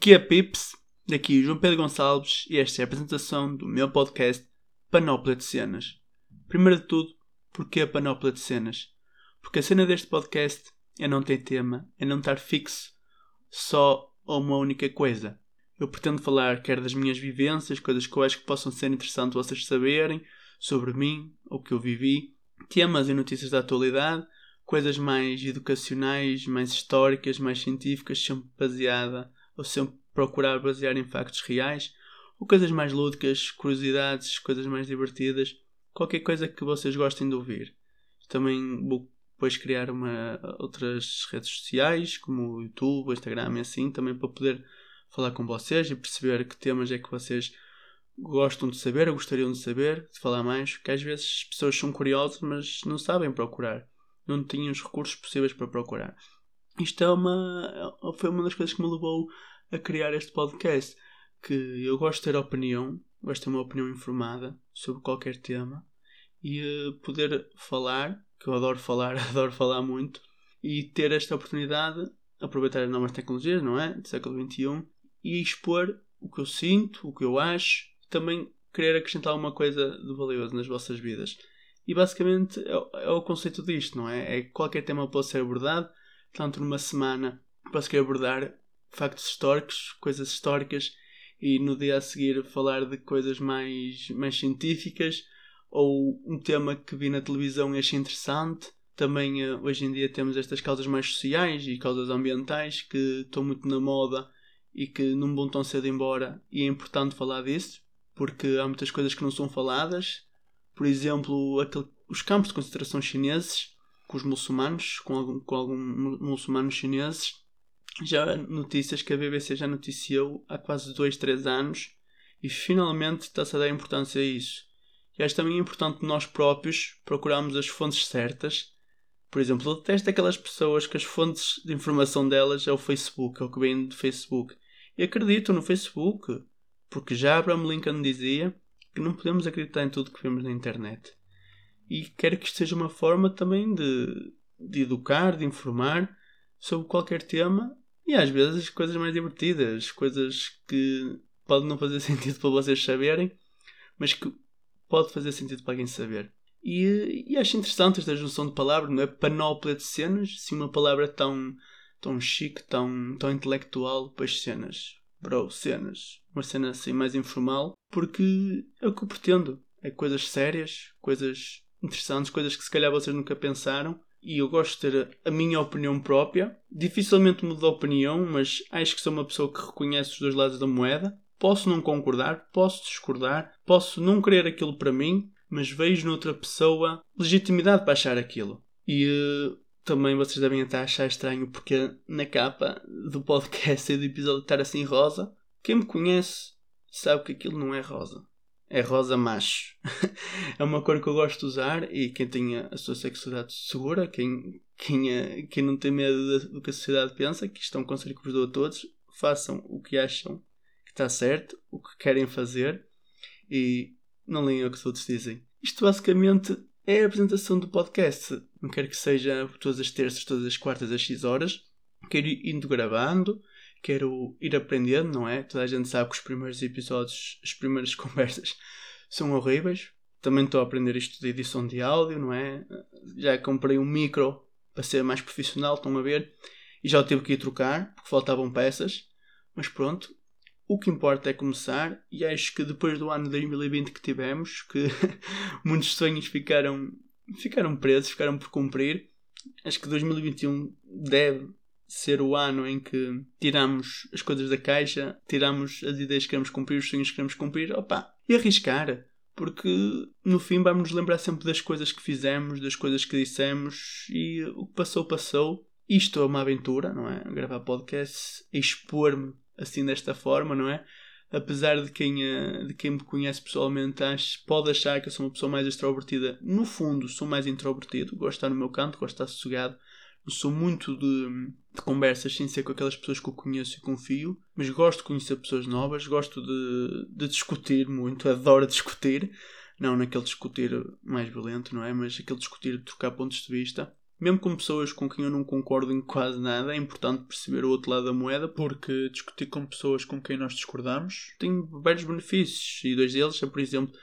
que é Pips? Daqui João Pedro Gonçalves e esta é a apresentação do meu podcast Panóplia de Cenas. Primeiro de tudo, porquê a Panóplia de Cenas? Porque a cena deste podcast é não ter tema, é não estar fixo só a uma única coisa. Eu pretendo falar quer das minhas vivências, coisas que eu acho que possam ser interessantes vocês saberem, sobre mim, o que eu vivi, temas e notícias da atualidade, coisas mais educacionais, mais históricas, mais científicas, sempre baseada ou sempre procurar basear em factos reais, ou coisas mais lúdicas, curiosidades, coisas mais divertidas, qualquer coisa que vocês gostem de ouvir. Também vou depois criar uma, outras redes sociais, como o YouTube, o Instagram e assim, também para poder falar com vocês e perceber que temas é que vocês gostam de saber ou gostariam de saber, de falar mais, que às vezes as pessoas são curiosas, mas não sabem procurar. Não têm os recursos possíveis para procurar. Isto é uma, foi uma das coisas que me levou a criar este podcast. Que eu gosto de ter opinião, gosto de ter uma opinião informada sobre qualquer tema e uh, poder falar, que eu adoro falar, adoro falar muito, e ter esta oportunidade, aproveitar as novas tecnologias, não é? Do século XXI, e expor o que eu sinto, o que eu acho, também querer acrescentar alguma coisa de valioso nas vossas vidas. E basicamente é, é o conceito disto, não é? É que qualquer tema pode ser abordado, tanto numa semana posso querer abordar factos históricos, coisas históricas, e no dia a seguir falar de coisas mais, mais científicas, ou um tema que vi na televisão e achei interessante. Também eh, hoje em dia temos estas causas mais sociais e causas ambientais que estão muito na moda e que não vão tão cedo embora, e é importante falar disso porque há muitas coisas que não são faladas. Por exemplo, aquele, os campos de concentração chineses, com os muçulmanos, com, algum, com alguns muçulmanos chineses. Já notícias que a BBC já noticiou há quase 2, 3 anos e finalmente está-se a dar importância a isso. E acho também importante nós próprios procurarmos as fontes certas. Por exemplo, eu detesto aquelas pessoas que as fontes de informação delas é o Facebook, é o que vem do Facebook. E acredito no Facebook. Porque já Abraham Lincoln dizia que não podemos acreditar em tudo que vemos na internet. E quero que isto seja uma forma também de, de educar, de informar sobre qualquer tema e às vezes coisas mais divertidas, coisas que podem não fazer sentido para vocês saberem, mas que pode fazer sentido para alguém saber. E, e acho interessante esta junção de palavras, não é? Panóplia de cenas, se uma palavra tão, tão chique, tão, tão intelectual, pois cenas bro, cenas, uma cena assim mais informal, porque é o que eu pretendo. É coisas sérias, coisas interessantes, coisas que se calhar vocês nunca pensaram. E eu gosto de ter a minha opinião própria. Dificilmente mudo de opinião, mas acho que sou uma pessoa que reconhece os dois lados da moeda. Posso não concordar, posso discordar, posso não querer aquilo para mim, mas vejo noutra pessoa legitimidade para achar aquilo. E uh, também vocês devem até achar estranho porque na capa do podcast e do episódio estar assim rosa. Quem me conhece sabe que aquilo não é rosa. É rosa macho. é uma cor que eu gosto de usar e quem tenha a sua sexualidade segura, quem, quem, é, quem não tem medo do que a sociedade pensa, que isto é um conselho que vos dou a todos, façam o que acham que está certo, o que querem fazer e não leiam o que os outros dizem. Isto basicamente é a apresentação do podcast. Não quero que seja todas as terças, todas as quartas, às X horas. Quero indo gravando, quero ir aprendendo, não é? Toda a gente sabe que os primeiros episódios, as primeiras conversas são horríveis. Também estou a aprender isto de edição de áudio, não é? Já comprei um micro para ser mais profissional, estão a ver? E já tive que ir trocar, porque faltavam peças. Mas pronto, o que importa é começar e acho que depois do ano de 2020 que tivemos, que muitos sonhos ficaram, ficaram presos, ficaram por cumprir, acho que 2021 deve ser o ano em que tiramos as coisas da caixa, tiramos as ideias que queremos cumprir, os sonhos que queremos cumprir, opa, e arriscar. Porque no fim vamos nos lembrar sempre das coisas que fizemos, das coisas que dissemos e o que passou, passou. Isto é uma aventura, não é? Gravar podcast, expor-me assim desta forma, não é? Apesar de quem, eh, de quem me conhece pessoalmente acho, pode achar que eu sou uma pessoa mais extrovertida, no fundo sou mais introvertido, gosto de estar no meu canto, gosto de estar sossegado, sou muito de, de conversas sem ser com aquelas pessoas que eu conheço e confio, mas gosto de conhecer pessoas novas, gosto de, de discutir muito, adoro discutir, não naquele discutir mais violento, não é? Mas aquele discutir de trocar pontos de vista. mesmo com pessoas com quem eu não concordo em quase nada, é importante perceber o outro lado da moeda porque discutir com pessoas com quem nós discordamos tem vários benefícios e dois deles é, por exemplo,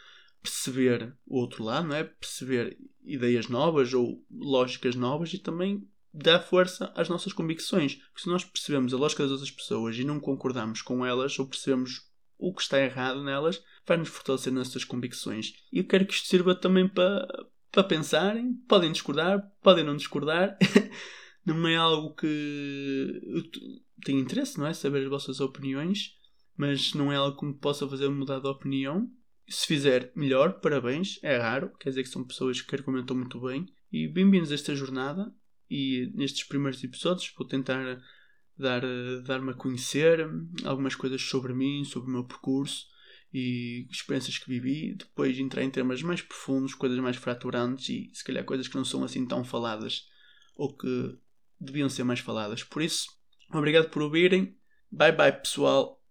perceber o outro lado, não é? Perceber ideias novas ou lógicas novas e também dar força às nossas convicções. Porque se nós percebemos a lógica das outras pessoas e não concordamos com elas ou percebemos o que está errado nelas, vai-nos fortalecer nessas convicções. E eu quero que isto sirva também para, para pensarem. Podem discordar, podem não discordar. não é algo que tenho interesse, não é? Saber as vossas opiniões, mas não é algo que me possa fazer mudar de opinião. Se fizer melhor, parabéns, é raro, quer dizer que são pessoas que argumentam muito bem. E bem-vindos a esta jornada. E nestes primeiros episódios vou tentar dar, dar-me a conhecer algumas coisas sobre mim, sobre o meu percurso e experiências que vivi. Depois entrar em temas mais profundos, coisas mais fraturantes e se calhar coisas que não são assim tão faladas ou que deviam ser mais faladas. Por isso, obrigado por ouvirem. Bye bye, pessoal.